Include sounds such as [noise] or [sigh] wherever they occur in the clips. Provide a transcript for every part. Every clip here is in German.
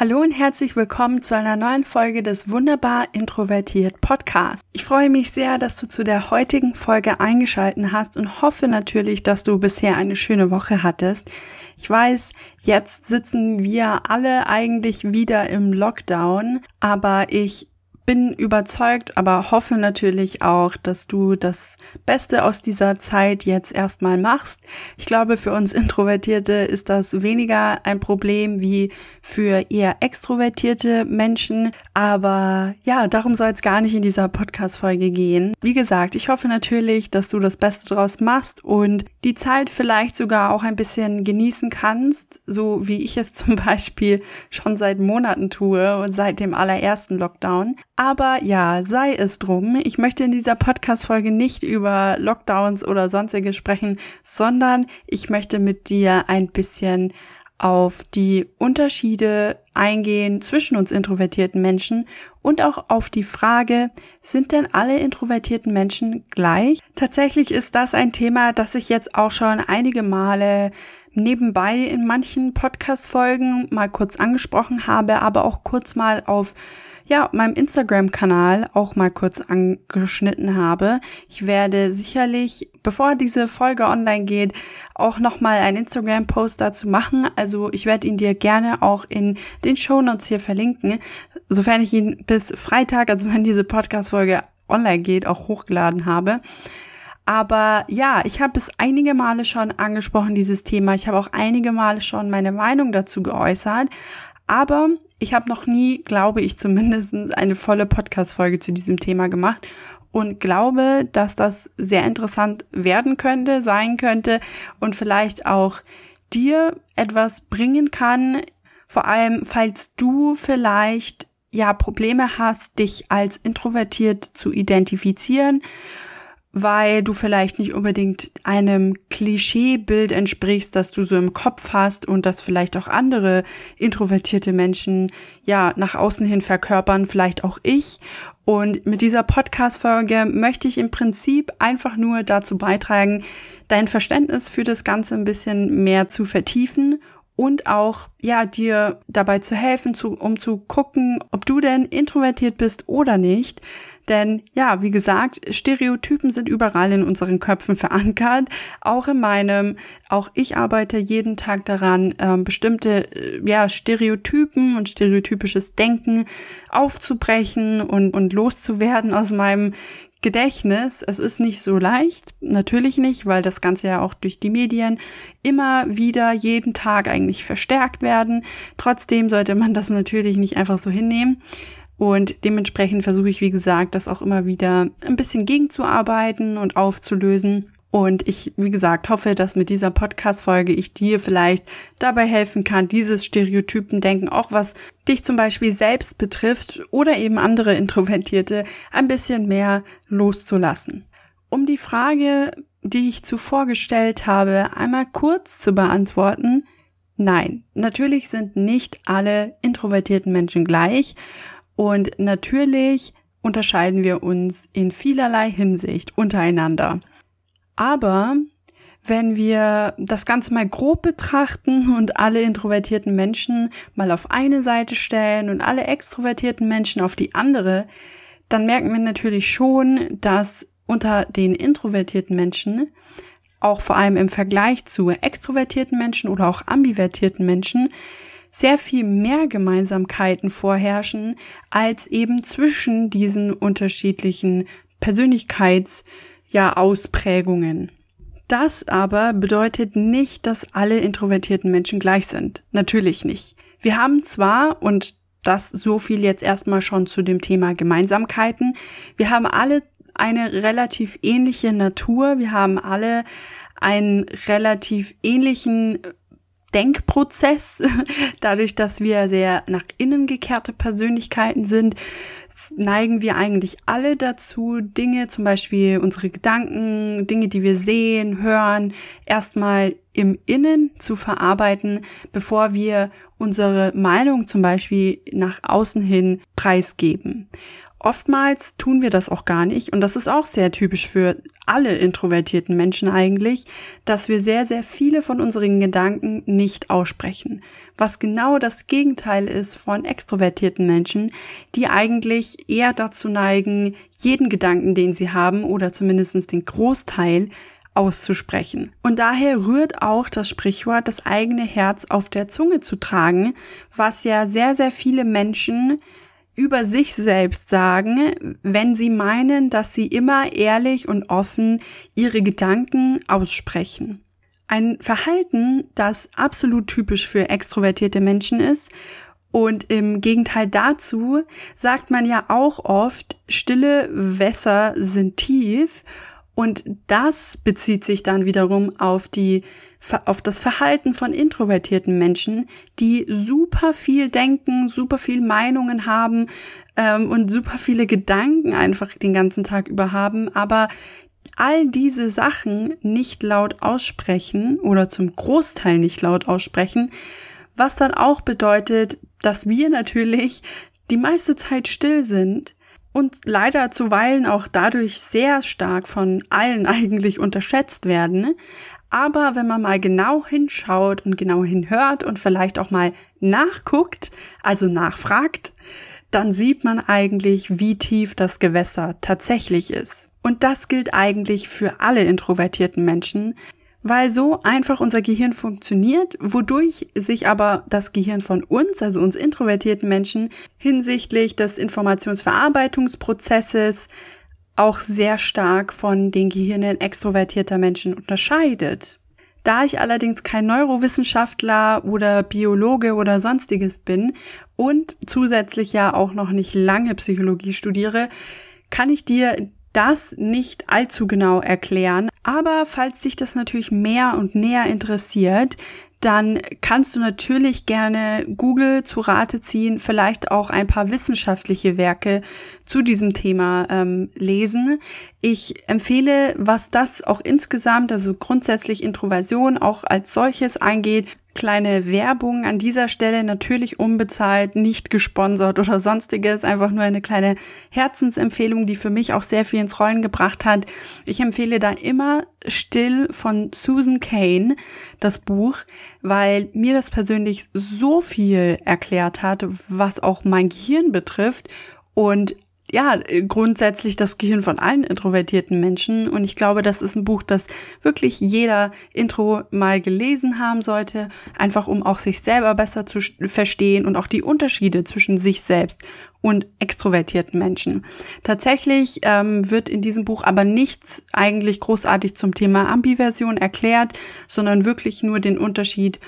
Hallo und herzlich willkommen zu einer neuen Folge des Wunderbar Introvertiert Podcast. Ich freue mich sehr, dass du zu der heutigen Folge eingeschalten hast und hoffe natürlich, dass du bisher eine schöne Woche hattest. Ich weiß, jetzt sitzen wir alle eigentlich wieder im Lockdown, aber ich bin überzeugt, aber hoffe natürlich auch, dass du das Beste aus dieser Zeit jetzt erstmal machst. Ich glaube, für uns Introvertierte ist das weniger ein Problem wie für eher extrovertierte Menschen. Aber ja, darum soll es gar nicht in dieser Podcast-Folge gehen. Wie gesagt, ich hoffe natürlich, dass du das Beste draus machst und die Zeit vielleicht sogar auch ein bisschen genießen kannst, so wie ich es [laughs] zum Beispiel schon seit Monaten tue und seit dem allerersten Lockdown. Aber ja, sei es drum. Ich möchte in dieser Podcast-Folge nicht über Lockdowns oder sonstiges sprechen, sondern ich möchte mit dir ein bisschen auf die Unterschiede eingehen zwischen uns introvertierten Menschen und auch auf die Frage, sind denn alle introvertierten Menschen gleich? Tatsächlich ist das ein Thema, das ich jetzt auch schon einige Male nebenbei in manchen Podcast-Folgen mal kurz angesprochen habe, aber auch kurz mal auf ja, meinem Instagram-Kanal auch mal kurz angeschnitten habe. Ich werde sicherlich, bevor diese Folge online geht, auch nochmal einen Instagram-Post dazu machen. Also ich werde ihn dir gerne auch in den Show Notes hier verlinken, sofern ich ihn bis Freitag, also wenn diese Podcast-Folge online geht, auch hochgeladen habe. Aber ja, ich habe es einige Male schon angesprochen, dieses Thema. Ich habe auch einige Male schon meine Meinung dazu geäußert. Aber ich habe noch nie, glaube ich zumindest, eine volle Podcast-Folge zu diesem Thema gemacht und glaube, dass das sehr interessant werden könnte, sein könnte und vielleicht auch dir etwas bringen kann. Vor allem, falls du vielleicht ja Probleme hast, dich als introvertiert zu identifizieren weil du vielleicht nicht unbedingt einem Klischeebild entsprichst, das du so im Kopf hast und das vielleicht auch andere introvertierte Menschen ja nach außen hin verkörpern, vielleicht auch ich. Und mit dieser Podcast-Folge möchte ich im Prinzip einfach nur dazu beitragen, dein Verständnis für das Ganze ein bisschen mehr zu vertiefen und auch ja dir dabei zu helfen, zu, um zu gucken, ob du denn introvertiert bist oder nicht. Denn ja, wie gesagt, Stereotypen sind überall in unseren Köpfen verankert, auch in meinem. Auch ich arbeite jeden Tag daran, äh, bestimmte äh, ja, Stereotypen und stereotypisches Denken aufzubrechen und, und loszuwerden aus meinem Gedächtnis, es ist nicht so leicht, natürlich nicht, weil das Ganze ja auch durch die Medien immer wieder jeden Tag eigentlich verstärkt werden. Trotzdem sollte man das natürlich nicht einfach so hinnehmen. Und dementsprechend versuche ich, wie gesagt, das auch immer wieder ein bisschen gegenzuarbeiten und aufzulösen. Und ich, wie gesagt, hoffe, dass mit dieser Podcast-Folge ich dir vielleicht dabei helfen kann, dieses Stereotypen-Denken, auch was dich zum Beispiel selbst betrifft oder eben andere Introvertierte, ein bisschen mehr loszulassen. Um die Frage, die ich zuvor gestellt habe, einmal kurz zu beantworten, nein, natürlich sind nicht alle introvertierten Menschen gleich und natürlich unterscheiden wir uns in vielerlei Hinsicht untereinander. Aber wenn wir das Ganze mal grob betrachten und alle introvertierten Menschen mal auf eine Seite stellen und alle extrovertierten Menschen auf die andere, dann merken wir natürlich schon, dass unter den introvertierten Menschen, auch vor allem im Vergleich zu extrovertierten Menschen oder auch ambivertierten Menschen, sehr viel mehr Gemeinsamkeiten vorherrschen als eben zwischen diesen unterschiedlichen Persönlichkeits- ja, Ausprägungen. Das aber bedeutet nicht, dass alle introvertierten Menschen gleich sind. Natürlich nicht. Wir haben zwar, und das so viel jetzt erstmal schon zu dem Thema Gemeinsamkeiten, wir haben alle eine relativ ähnliche Natur, wir haben alle einen relativ ähnlichen Denkprozess, [laughs] dadurch, dass wir sehr nach innen gekehrte Persönlichkeiten sind, neigen wir eigentlich alle dazu, Dinge, zum Beispiel unsere Gedanken, Dinge, die wir sehen, hören, erstmal im Innen zu verarbeiten, bevor wir unsere Meinung zum Beispiel nach außen hin preisgeben. Oftmals tun wir das auch gar nicht und das ist auch sehr typisch für alle introvertierten Menschen eigentlich, dass wir sehr, sehr viele von unseren Gedanken nicht aussprechen. Was genau das Gegenteil ist von extrovertierten Menschen, die eigentlich eher dazu neigen, jeden Gedanken, den sie haben oder zumindest den Großteil auszusprechen. Und daher rührt auch das Sprichwort, das eigene Herz auf der Zunge zu tragen, was ja sehr, sehr viele Menschen über sich selbst sagen, wenn sie meinen, dass sie immer ehrlich und offen ihre Gedanken aussprechen. Ein Verhalten, das absolut typisch für extrovertierte Menschen ist und im Gegenteil dazu sagt man ja auch oft, stille Wässer sind tief und das bezieht sich dann wiederum auf die, auf das Verhalten von introvertierten Menschen, die super viel denken, super viel Meinungen haben ähm, und super viele Gedanken einfach den ganzen Tag über haben, aber all diese Sachen nicht laut aussprechen oder zum Großteil nicht laut aussprechen, was dann auch bedeutet, dass wir natürlich die meiste Zeit still sind und leider zuweilen auch dadurch sehr stark von allen [laughs] eigentlich unterschätzt werden. Aber wenn man mal genau hinschaut und genau hinhört und vielleicht auch mal nachguckt, also nachfragt, dann sieht man eigentlich, wie tief das Gewässer tatsächlich ist. Und das gilt eigentlich für alle introvertierten Menschen, weil so einfach unser Gehirn funktioniert, wodurch sich aber das Gehirn von uns, also uns introvertierten Menschen, hinsichtlich des Informationsverarbeitungsprozesses auch sehr stark von den Gehirnen extrovertierter Menschen unterscheidet. Da ich allerdings kein Neurowissenschaftler oder Biologe oder sonstiges bin und zusätzlich ja auch noch nicht lange Psychologie studiere, kann ich dir das nicht allzu genau erklären. Aber falls dich das natürlich mehr und näher interessiert, dann kannst du natürlich gerne Google zu Rate ziehen, vielleicht auch ein paar wissenschaftliche Werke zu diesem Thema ähm, lesen. Ich empfehle, was das auch insgesamt, also grundsätzlich Introversion auch als solches angeht, Kleine Werbung an dieser Stelle, natürlich unbezahlt, nicht gesponsert oder sonstiges, einfach nur eine kleine Herzensempfehlung, die für mich auch sehr viel ins Rollen gebracht hat. Ich empfehle da immer Still von Susan Kane, das Buch, weil mir das persönlich so viel erklärt hat, was auch mein Gehirn betrifft. Und ja, grundsätzlich das Gehirn von allen introvertierten Menschen. Und ich glaube, das ist ein Buch, das wirklich jeder Intro mal gelesen haben sollte, einfach um auch sich selber besser zu verstehen und auch die Unterschiede zwischen sich selbst und extrovertierten Menschen. Tatsächlich ähm, wird in diesem Buch aber nichts eigentlich großartig zum Thema Ambiversion erklärt, sondern wirklich nur den Unterschied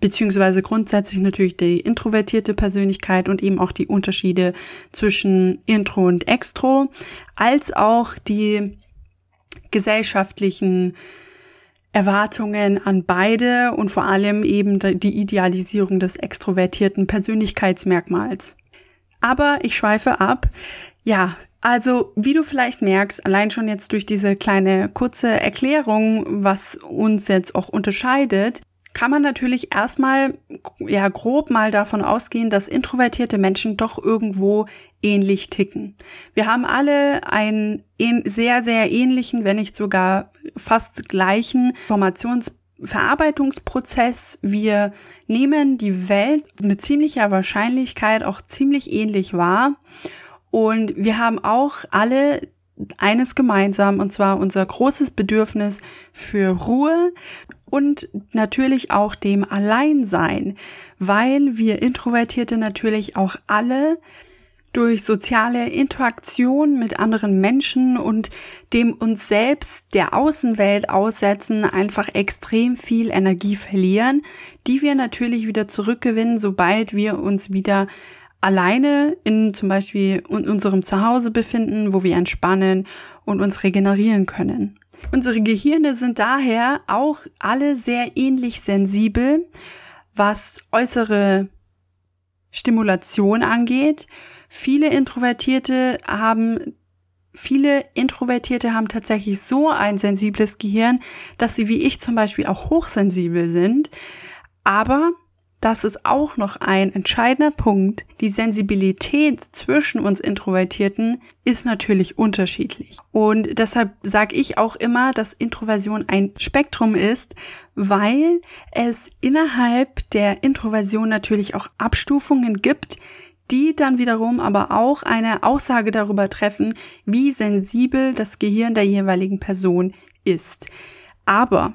beziehungsweise grundsätzlich natürlich die introvertierte Persönlichkeit und eben auch die Unterschiede zwischen Intro und Extro, als auch die gesellschaftlichen Erwartungen an beide und vor allem eben die Idealisierung des extrovertierten Persönlichkeitsmerkmals. Aber ich schweife ab. Ja, also, wie du vielleicht merkst, allein schon jetzt durch diese kleine kurze Erklärung, was uns jetzt auch unterscheidet, kann man natürlich erstmal ja grob mal davon ausgehen, dass introvertierte Menschen doch irgendwo ähnlich ticken. Wir haben alle einen sehr, sehr ähnlichen, wenn nicht sogar fast gleichen Informationsverarbeitungsprozess. Wir nehmen die Welt mit ziemlicher Wahrscheinlichkeit auch ziemlich ähnlich wahr. Und wir haben auch alle eines gemeinsam, und zwar unser großes Bedürfnis für Ruhe und natürlich auch dem Alleinsein, weil wir Introvertierte natürlich auch alle durch soziale Interaktion mit anderen Menschen und dem uns selbst der Außenwelt aussetzen, einfach extrem viel Energie verlieren, die wir natürlich wieder zurückgewinnen, sobald wir uns wieder alleine in zum Beispiel in unserem Zuhause befinden, wo wir entspannen und uns regenerieren können. Unsere Gehirne sind daher auch alle sehr ähnlich sensibel, was äußere Stimulation angeht. Viele Introvertierte haben Viele Introvertierte haben tatsächlich so ein sensibles Gehirn, dass sie wie ich zum Beispiel auch hochsensibel sind. Aber das ist auch noch ein entscheidender Punkt. Die Sensibilität zwischen uns Introvertierten ist natürlich unterschiedlich. Und deshalb sage ich auch immer, dass Introversion ein Spektrum ist, weil es innerhalb der Introversion natürlich auch Abstufungen gibt, die dann wiederum aber auch eine Aussage darüber treffen, wie sensibel das Gehirn der jeweiligen Person ist. Aber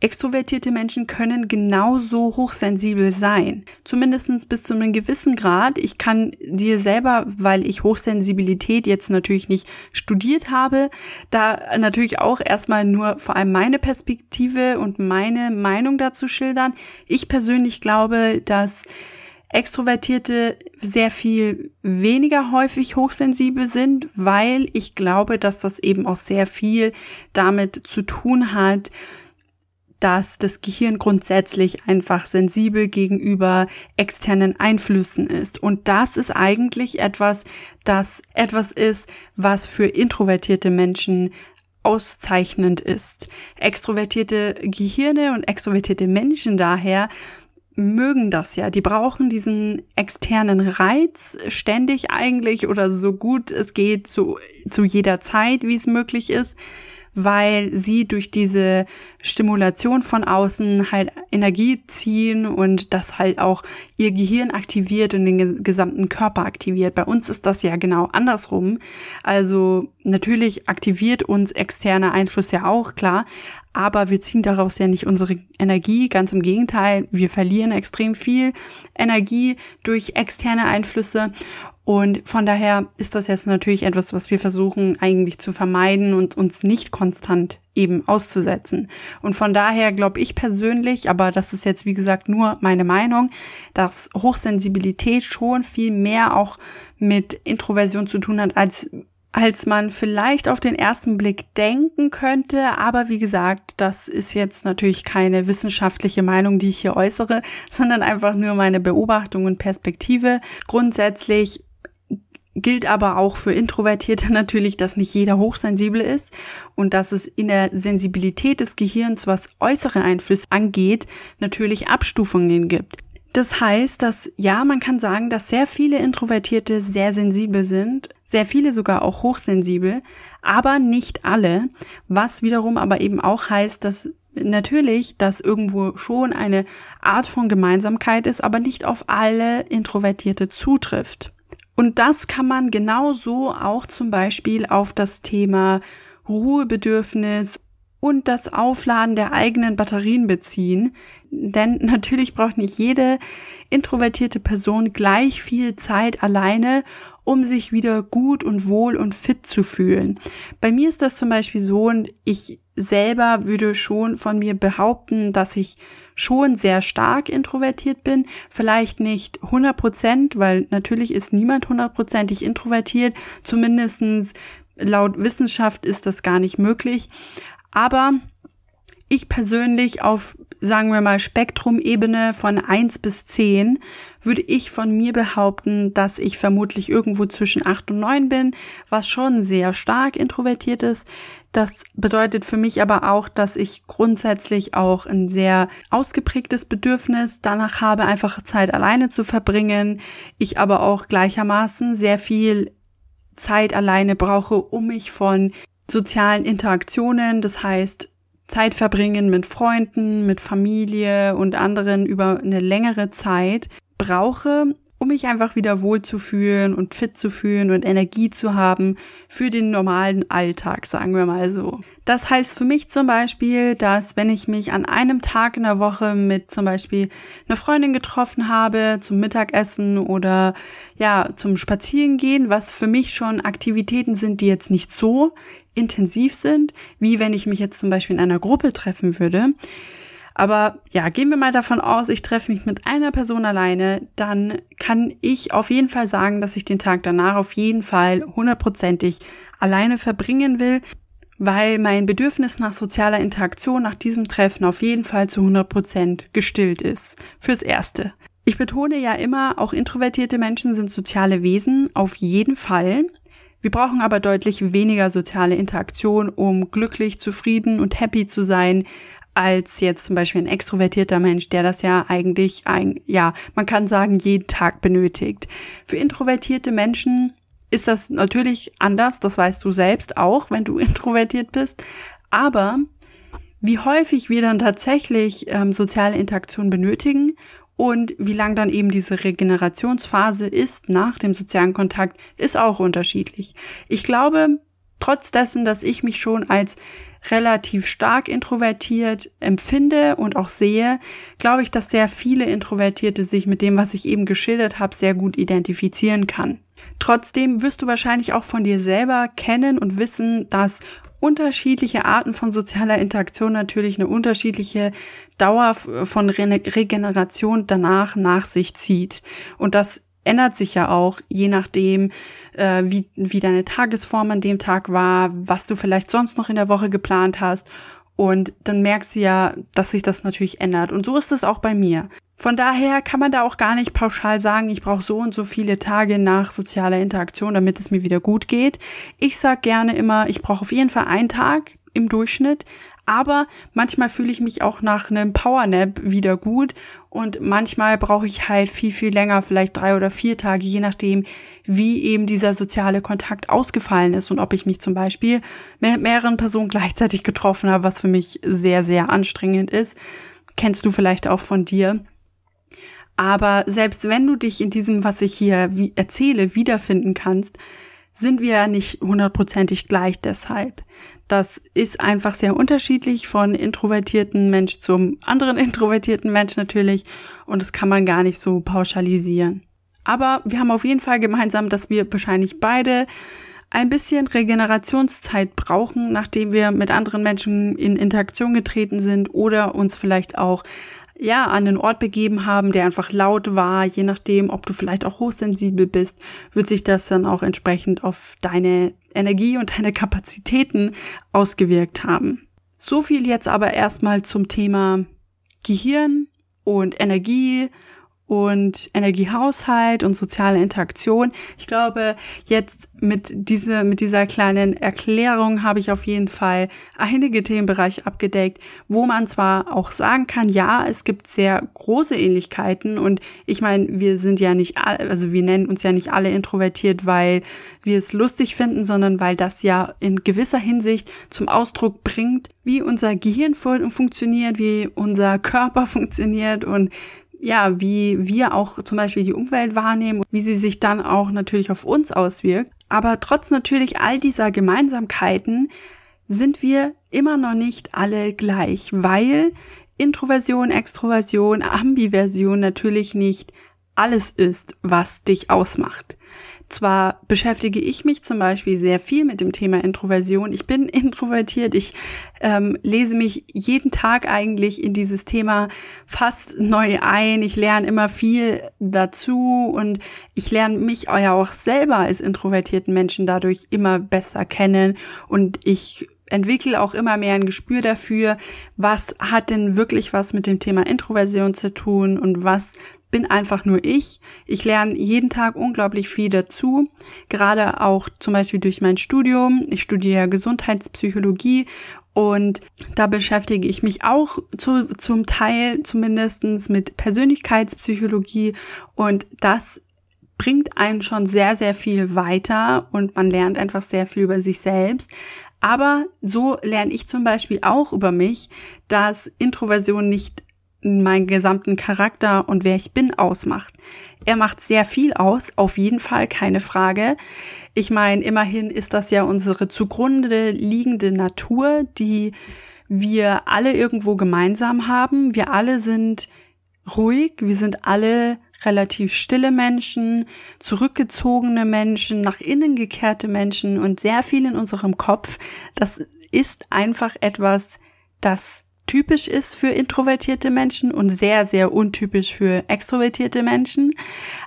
Extrovertierte Menschen können genauso hochsensibel sein. Zumindest bis zu einem gewissen Grad. Ich kann dir selber, weil ich Hochsensibilität jetzt natürlich nicht studiert habe, da natürlich auch erstmal nur vor allem meine Perspektive und meine Meinung dazu schildern. Ich persönlich glaube, dass Extrovertierte sehr viel weniger häufig hochsensibel sind, weil ich glaube, dass das eben auch sehr viel damit zu tun hat, dass das Gehirn grundsätzlich einfach sensibel gegenüber externen Einflüssen ist. Und das ist eigentlich etwas, das etwas ist, was für introvertierte Menschen auszeichnend ist. Extrovertierte Gehirne und extrovertierte Menschen daher mögen das ja. Die brauchen diesen externen Reiz ständig eigentlich oder so gut es geht, zu, zu jeder Zeit, wie es möglich ist weil sie durch diese Stimulation von außen halt Energie ziehen und das halt auch ihr Gehirn aktiviert und den gesamten Körper aktiviert. Bei uns ist das ja genau andersrum. Also natürlich aktiviert uns externer Einfluss ja auch, klar, aber wir ziehen daraus ja nicht unsere Energie, ganz im Gegenteil, wir verlieren extrem viel Energie durch externe Einflüsse und von daher ist das jetzt natürlich etwas, was wir versuchen eigentlich zu vermeiden und uns nicht konstant eben auszusetzen. Und von daher glaube ich persönlich, aber das ist jetzt wie gesagt nur meine Meinung, dass Hochsensibilität schon viel mehr auch mit Introversion zu tun hat, als als man vielleicht auf den ersten Blick denken könnte. Aber wie gesagt, das ist jetzt natürlich keine wissenschaftliche Meinung, die ich hier äußere, [laughs] sondern einfach nur meine Beobachtung und Perspektive. Grundsätzlich gilt aber auch für Introvertierte [laughs] natürlich, dass nicht jeder hochsensibel ist und dass es in der Sensibilität des Gehirns, was äußere Einflüsse angeht, natürlich Abstufungen gibt. Das heißt, dass ja, man kann sagen, dass sehr viele Introvertierte sehr sensibel sind, sehr viele sogar auch hochsensibel, aber nicht alle, was wiederum aber eben auch heißt, dass natürlich, dass irgendwo schon eine Art von Gemeinsamkeit ist, aber nicht auf alle Introvertierte zutrifft. Und das kann man genauso auch zum Beispiel auf das Thema Ruhebedürfnis und das Aufladen der eigenen Batterien beziehen. Denn [laughs] natürlich braucht nicht jede introvertierte Person gleich viel Zeit alleine, um sich wieder gut und wohl und fit zu fühlen. Bei mir ist das zum Beispiel so, ich selber würde schon von mir behaupten, dass ich schon sehr stark introvertiert bin. Vielleicht nicht 100 Prozent, weil natürlich ist niemand hundertprozentig introvertiert. Zumindestens laut Wissenschaft ist das gar nicht möglich. Aber ich persönlich auf, sagen wir mal, Spektrumebene von eins bis zehn würde ich von mir behaupten, dass ich vermutlich irgendwo zwischen acht und neun bin, was schon sehr stark introvertiert ist. Das bedeutet für mich aber auch, dass ich grundsätzlich auch ein sehr ausgeprägtes Bedürfnis danach habe, einfach Zeit alleine zu verbringen. Ich aber auch gleichermaßen sehr viel Zeit alleine brauche, um mich von sozialen Interaktionen, das heißt Zeit verbringen mit Freunden, mit Familie und anderen über eine längere Zeit brauche, um mich einfach wieder wohlzufühlen und fit zu fühlen und Energie zu haben für den normalen Alltag, sagen wir mal so. Das heißt für mich zum Beispiel, dass wenn ich mich an einem Tag in der Woche mit zum Beispiel einer Freundin getroffen habe, zum Mittagessen oder ja, zum Spazierengehen, was für mich schon Aktivitäten sind, die jetzt nicht so intensiv sind, wie wenn ich mich jetzt zum Beispiel in einer Gruppe treffen würde, aber ja, gehen wir mal davon aus, ich treffe mich mit einer Person alleine, dann kann ich auf jeden Fall sagen, dass ich den Tag danach auf jeden Fall hundertprozentig alleine verbringen will, weil mein Bedürfnis nach sozialer Interaktion nach diesem Treffen auf jeden Fall zu 100 Prozent gestillt ist. Fürs Erste. Ich betone ja immer, auch introvertierte Menschen sind soziale Wesen, auf jeden Fall. Wir brauchen aber deutlich weniger soziale Interaktion, um glücklich, zufrieden und happy zu sein, als jetzt zum Beispiel ein extrovertierter Mensch, der das ja eigentlich, ein, ja, man kann sagen, jeden Tag benötigt. Für introvertierte Menschen ist das natürlich anders, das weißt du selbst auch, wenn du [laughs] introvertiert bist. Aber wie häufig wir dann tatsächlich ähm, soziale Interaktion benötigen und wie lang dann eben diese Regenerationsphase ist nach dem sozialen Kontakt, ist auch unterschiedlich. Ich glaube, trotz dessen, dass ich mich schon als relativ stark introvertiert empfinde und auch sehe, glaube ich, dass sehr viele Introvertierte sich mit dem, was ich eben geschildert habe, sehr gut identifizieren kann. Trotzdem wirst du wahrscheinlich auch von dir selber kennen und wissen, dass unterschiedliche Arten von sozialer Interaktion natürlich eine unterschiedliche Dauer von Re Regeneration danach nach sich zieht. Und das ändert sich ja auch, je nachdem, äh, wie, wie deine Tagesform an dem Tag war, was du vielleicht sonst noch in der Woche geplant hast. Und dann merkst du ja, dass sich das natürlich ändert. Und so ist es auch bei mir. Von daher kann man da auch gar nicht pauschal sagen, ich brauche so und so viele Tage nach sozialer Interaktion, damit es mir wieder gut geht. Ich sag gerne immer, ich brauche auf jeden Fall einen Tag im Durchschnitt, aber manchmal fühle ich mich auch nach einem Powernap wieder gut und manchmal brauche ich halt viel, viel länger, vielleicht drei oder vier Tage, je nachdem, wie eben dieser soziale Kontakt ausgefallen ist und ob ich mich zum Beispiel mit mehreren Personen gleichzeitig getroffen habe, was für mich sehr, sehr anstrengend ist. Kennst du vielleicht auch von dir. Aber selbst wenn du dich in diesem, was ich hier erzähle, wiederfinden kannst, sind wir ja nicht hundertprozentig gleich deshalb. Das ist einfach sehr unterschiedlich von introvertierten Mensch zum anderen [laughs] introvertierten Mensch natürlich und das kann man gar nicht so pauschalisieren. Aber wir haben auf jeden Fall gemeinsam, dass wir wahrscheinlich beide ein bisschen Regenerationszeit brauchen, nachdem wir mit anderen Menschen in Interaktion getreten sind oder uns vielleicht auch ja, an den Ort begeben haben, der einfach laut war, je nachdem, ob du vielleicht auch hochsensibel bist, wird sich das dann auch entsprechend auf deine Energie und deine Kapazitäten ausgewirkt haben. So viel jetzt aber erstmal zum Thema Gehirn und Energie und Energiehaushalt und soziale Interaktion. Ich glaube, jetzt mit, diese, mit dieser kleinen Erklärung habe ich auf jeden Fall einige Themenbereiche abgedeckt, wo man zwar auch sagen kann, ja, es gibt sehr große Ähnlichkeiten und ich meine, wir sind ja nicht alle, also wir nennen uns ja nicht alle introvertiert, weil wir es lustig finden, sondern weil das ja in gewisser Hinsicht zum Ausdruck bringt, wie unser Gehirn funktioniert, wie unser Körper [laughs] funktioniert und ja, wie wir auch zum Beispiel die Umwelt wahrnehmen, wie sie sich dann auch natürlich auf uns auswirkt. Aber trotz natürlich all dieser Gemeinsamkeiten sind wir immer noch nicht alle gleich, weil Introversion, Extroversion, Ambiversion natürlich nicht alles ist, was dich ausmacht. Zwar beschäftige ich mich zum Beispiel sehr viel mit dem Thema Introversion. Ich bin [laughs] introvertiert. Ich ähm, lese mich jeden Tag eigentlich in dieses Thema fast neu ein. Ich lerne immer viel dazu und ich lerne mich ja auch selber als introvertierten Menschen dadurch immer besser kennen und ich entwickle auch immer mehr ein Gespür dafür, was hat denn wirklich was mit dem Thema Introversion zu tun und was bin einfach nur ich. Ich lerne jeden Tag unglaublich viel dazu, gerade auch zum Beispiel durch mein Studium. Ich studiere Gesundheitspsychologie und da beschäftige ich mich auch zu, zum Teil zumindestens mit Persönlichkeitspsychologie und das bringt einen schon sehr, sehr viel weiter und man lernt einfach sehr viel über sich selbst. Aber so lerne ich zum Beispiel auch über mich, dass Introversion nicht meinen gesamten Charakter und wer ich bin ausmacht. Er macht sehr viel aus, auf jeden Fall, keine Frage. Ich meine, immerhin ist das ja unsere zugrunde liegende Natur, die wir alle irgendwo gemeinsam haben. Wir alle sind ruhig, wir sind alle relativ stille Menschen, zurückgezogene Menschen, nach innen gekehrte Menschen und sehr viel in unserem Kopf. Das ist einfach etwas, das typisch ist für introvertierte Menschen und sehr, sehr untypisch für extrovertierte Menschen.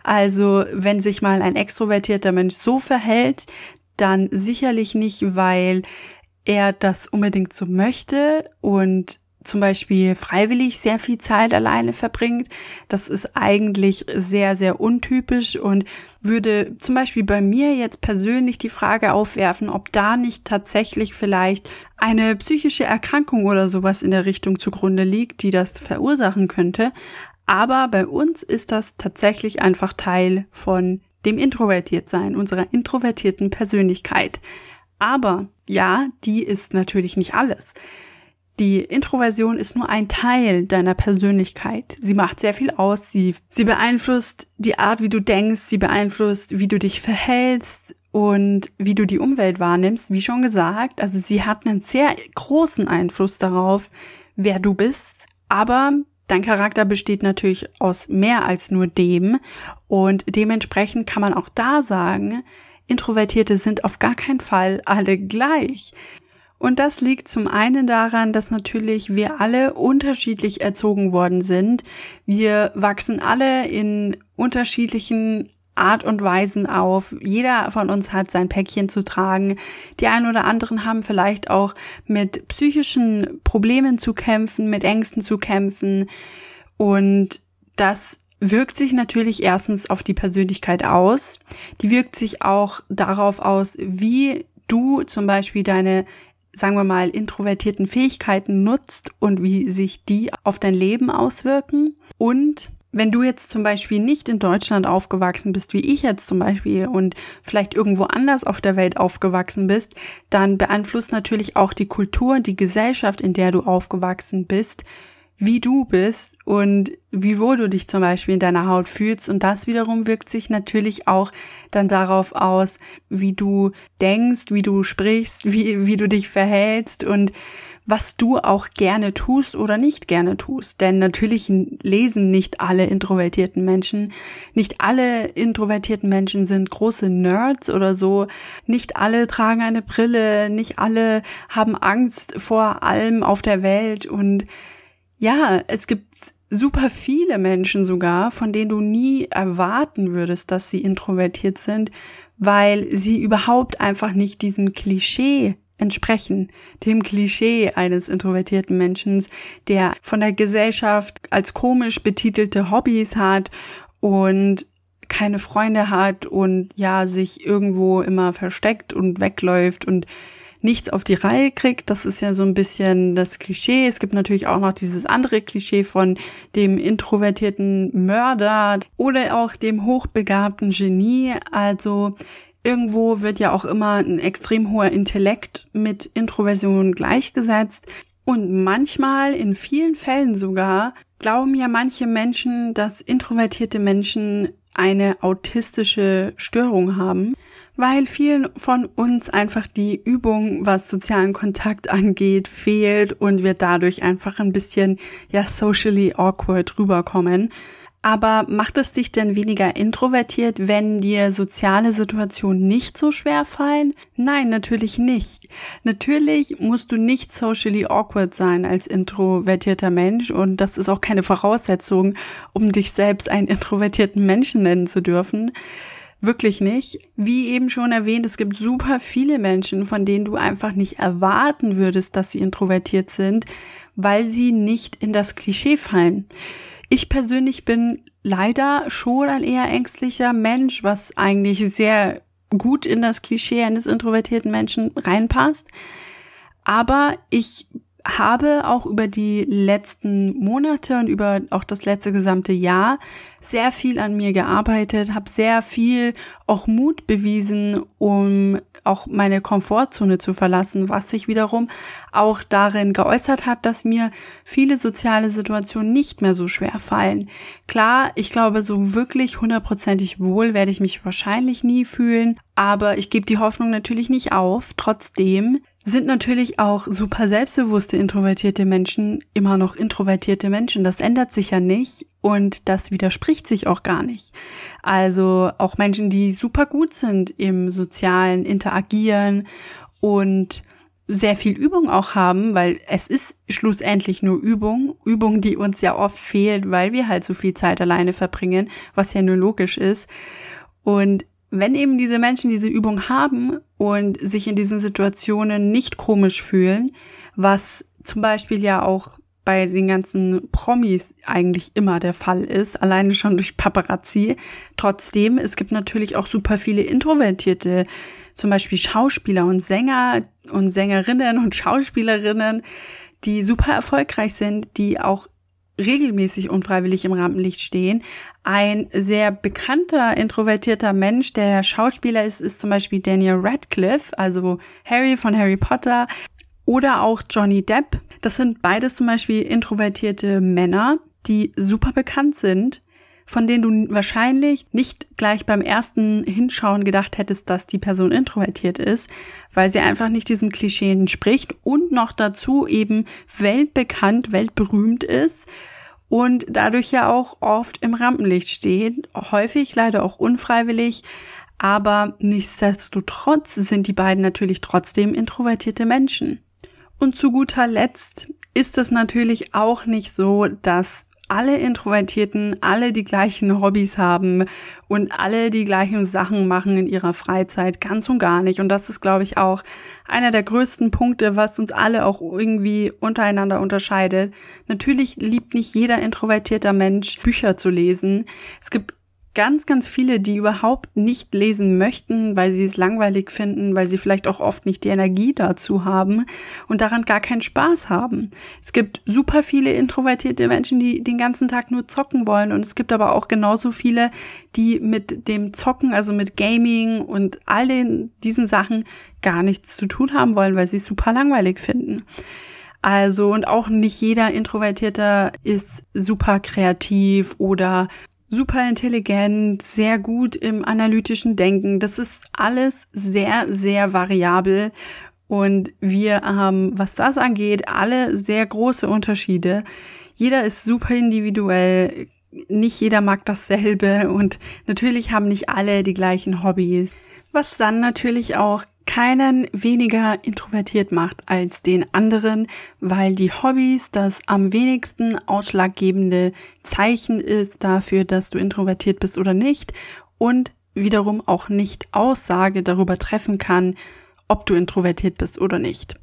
Also wenn sich mal ein extrovertierter Mensch so verhält, dann sicherlich nicht, weil er das unbedingt so möchte und zum Beispiel freiwillig sehr viel Zeit alleine verbringt. Das ist eigentlich sehr, sehr untypisch und würde zum Beispiel bei mir jetzt persönlich die Frage aufwerfen, ob da nicht tatsächlich vielleicht eine psychische Erkrankung oder sowas in der Richtung zugrunde liegt, die das verursachen könnte. Aber bei uns ist das tatsächlich einfach Teil von dem Introvertiertsein, unserer introvertierten Persönlichkeit. Aber ja, die ist natürlich nicht alles. Die Introversion ist nur ein Teil deiner Persönlichkeit. Sie macht sehr viel aus. Sie, sie beeinflusst die Art, wie du denkst. Sie beeinflusst, wie du dich verhältst und wie du die Umwelt wahrnimmst. Wie schon gesagt, also sie hat einen sehr großen Einfluss darauf, wer du bist. Aber dein Charakter besteht natürlich aus mehr als nur dem. Und dementsprechend kann man auch da sagen, Introvertierte sind auf gar keinen Fall alle gleich. Und das liegt zum einen daran, dass natürlich wir alle unterschiedlich erzogen worden sind. Wir wachsen alle in unterschiedlichen Art und Weisen auf. Jeder von uns hat sein Päckchen zu tragen. Die einen oder anderen haben vielleicht auch mit psychischen Problemen zu kämpfen, mit Ängsten zu kämpfen. Und das wirkt sich natürlich erstens auf die Persönlichkeit aus. Die wirkt sich auch darauf aus, wie du zum Beispiel deine sagen wir mal, introvertierten Fähigkeiten nutzt und wie sich die auf dein Leben auswirken. Und wenn du jetzt zum Beispiel nicht in Deutschland aufgewachsen bist, wie ich jetzt zum Beispiel, und vielleicht irgendwo anders auf der Welt aufgewachsen bist, dann beeinflusst natürlich auch die Kultur und die Gesellschaft, in der du aufgewachsen bist, wie du bist und wie wohl du dich zum Beispiel in deiner Haut fühlst. Und das wiederum wirkt sich natürlich auch dann darauf aus, wie du denkst, wie du sprichst, wie, wie du dich verhältst und was du auch gerne tust oder nicht gerne tust. Denn natürlich lesen nicht alle introvertierten Menschen. Nicht alle introvertierten Menschen sind große Nerds oder so. Nicht alle tragen eine Brille. Nicht alle haben Angst vor allem auf der Welt und ja, es gibt super viele Menschen sogar, von denen du nie erwarten würdest, dass sie introvertiert sind, weil sie überhaupt einfach nicht diesem Klischee entsprechen, dem Klischee eines introvertierten Menschen, der von der Gesellschaft als komisch betitelte Hobbys hat und keine Freunde hat und ja, sich irgendwo immer versteckt und wegläuft und nichts auf die Reihe kriegt. Das ist ja so ein bisschen das Klischee. Es gibt natürlich auch noch dieses andere Klischee von dem introvertierten Mörder oder auch dem hochbegabten Genie. Also irgendwo wird ja auch immer ein extrem hoher Intellekt mit Introversion gleichgesetzt. Und manchmal, in vielen Fällen sogar, glauben ja manche Menschen, dass introvertierte Menschen eine autistische Störung haben weil vielen von uns einfach die Übung, was sozialen Kontakt angeht, fehlt und wir dadurch einfach ein bisschen, ja, socially awkward rüberkommen. Aber macht es dich denn weniger introvertiert, wenn dir soziale Situationen nicht so schwer fallen? Nein, natürlich nicht. Natürlich musst du nicht socially awkward sein als introvertierter Mensch und das ist auch keine Voraussetzung, um dich selbst einen introvertierten Menschen nennen zu dürfen. Wirklich nicht. Wie eben schon erwähnt, es gibt super viele Menschen, von denen du einfach nicht erwarten würdest, dass sie introvertiert sind, weil sie nicht in das Klischee fallen. Ich persönlich bin leider schon ein eher ängstlicher Mensch, was eigentlich sehr gut in das Klischee eines introvertierten Menschen reinpasst. Aber ich habe auch über die letzten Monate und über auch das letzte gesamte Jahr sehr viel an mir gearbeitet, habe sehr viel auch Mut bewiesen, um auch meine Komfortzone zu verlassen, was sich wiederum auch darin geäußert hat, dass mir viele soziale Situationen nicht mehr so schwer fallen. Klar, ich glaube, so wirklich hundertprozentig wohl werde ich mich wahrscheinlich nie fühlen, aber ich gebe die Hoffnung natürlich nicht auf. Trotzdem sind natürlich auch super selbstbewusste introvertierte Menschen immer noch introvertierte Menschen. Das ändert sich ja nicht und das widerspricht sich auch gar nicht. Also auch Menschen, die super gut sind im sozialen Interagieren und sehr viel Übung auch haben, weil es ist schlussendlich nur Übung, Übung, die uns ja oft fehlt, weil wir halt so viel Zeit alleine verbringen, was ja nur logisch ist. Und wenn eben diese Menschen diese Übung haben und sich in diesen Situationen nicht komisch fühlen, was zum Beispiel ja auch bei den ganzen Promis eigentlich immer der Fall ist, alleine schon durch Paparazzi. Trotzdem, es gibt natürlich auch super viele introvertierte, zum Beispiel Schauspieler und Sänger und Sängerinnen und Schauspielerinnen, die super erfolgreich sind, die auch regelmäßig unfreiwillig im Rampenlicht stehen. Ein sehr bekannter, introvertierter Mensch, der Schauspieler ist, ist zum Beispiel Daniel Radcliffe, also Harry von Harry Potter oder auch Johnny Depp. Das sind beides zum Beispiel introvertierte Männer, die super bekannt sind, von denen du wahrscheinlich nicht gleich beim ersten Hinschauen gedacht hättest, dass die Person introvertiert ist, weil sie einfach nicht diesem Klischee entspricht und noch dazu eben weltbekannt, weltberühmt ist und dadurch ja auch oft im Rampenlicht steht, häufig leider auch unfreiwillig, aber nichtsdestotrotz sind die beiden natürlich trotzdem introvertierte Menschen. Und zu guter Letzt ist es natürlich auch nicht so, dass alle Introvertierten alle die gleichen Hobbys haben und alle die gleichen Sachen machen in ihrer Freizeit, ganz und gar nicht. Und das ist, glaube ich, auch einer der größten Punkte, was uns alle auch irgendwie untereinander unterscheidet. Natürlich liebt nicht jeder introvertierter Mensch Bücher zu lesen. Es gibt ganz, ganz viele, die überhaupt nicht lesen möchten, weil sie es langweilig finden, weil sie vielleicht auch oft nicht die Energie dazu haben und daran gar keinen Spaß haben. Es gibt super viele introvertierte Menschen, die den ganzen Tag nur zocken wollen und es gibt aber auch genauso viele, die mit dem Zocken, also mit Gaming und all den, diesen Sachen gar nichts zu tun haben wollen, weil sie es super langweilig finden. Also, und auch nicht jeder Introvertierter ist super kreativ oder super intelligent, sehr gut im analytischen Denken. Das ist alles sehr, sehr variabel. Und wir haben, was das angeht, alle sehr große Unterschiede. Jeder ist super individuell. Nicht jeder mag dasselbe und natürlich haben nicht alle die gleichen Hobbys. Was dann natürlich auch keinen weniger introvertiert macht als den anderen, weil die Hobbys das am wenigsten ausschlaggebende Zeichen ist dafür, dass du introvertiert bist oder nicht und wiederum auch nicht Aussage darüber treffen kann, ob du introvertiert bist oder nicht.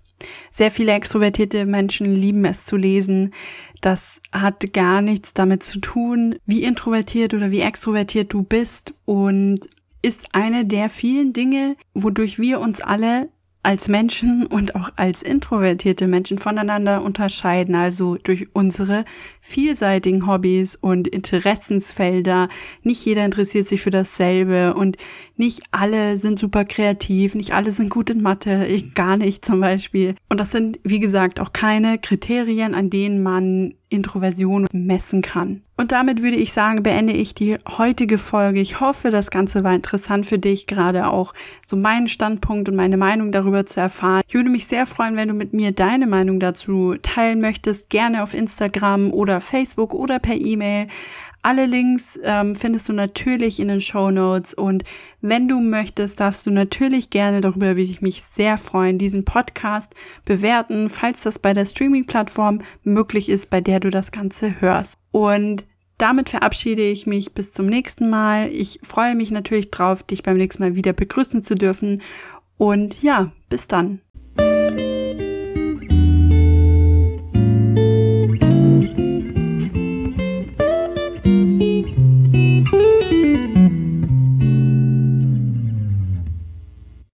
Sehr viele extrovertierte Menschen lieben es zu lesen. Das hat gar nichts damit zu tun, wie introvertiert oder wie extrovertiert du bist und ist eine der vielen Dinge, wodurch wir uns alle als Menschen und auch als introvertierte Menschen voneinander unterscheiden, also durch unsere vielseitigen Hobbys und Interessensfelder. Nicht jeder interessiert sich für dasselbe und nicht alle sind super kreativ, nicht alle sind gut in Mathe, ich gar nicht zum Beispiel. Und das sind, wie gesagt, auch keine Kriterien, an denen man Introversion messen kann. Und damit würde ich sagen, beende ich die heutige Folge. Ich hoffe, das Ganze war interessant für dich, gerade auch so meinen Standpunkt und meine Meinung darüber zu erfahren. Ich würde mich sehr freuen, wenn du mit mir deine Meinung dazu teilen möchtest, gerne auf Instagram oder Facebook oder per E-Mail. Alle Links ähm, findest du natürlich in den Show Notes und wenn du möchtest, darfst du natürlich gerne, darüber würde ich mich sehr freuen, diesen Podcast bewerten, falls das bei der Streaming-Plattform möglich ist, bei der du das Ganze hörst. Und damit verabschiede ich mich bis zum nächsten Mal. Ich freue mich natürlich drauf, dich beim nächsten Mal wieder begrüßen zu dürfen. Und ja, bis dann.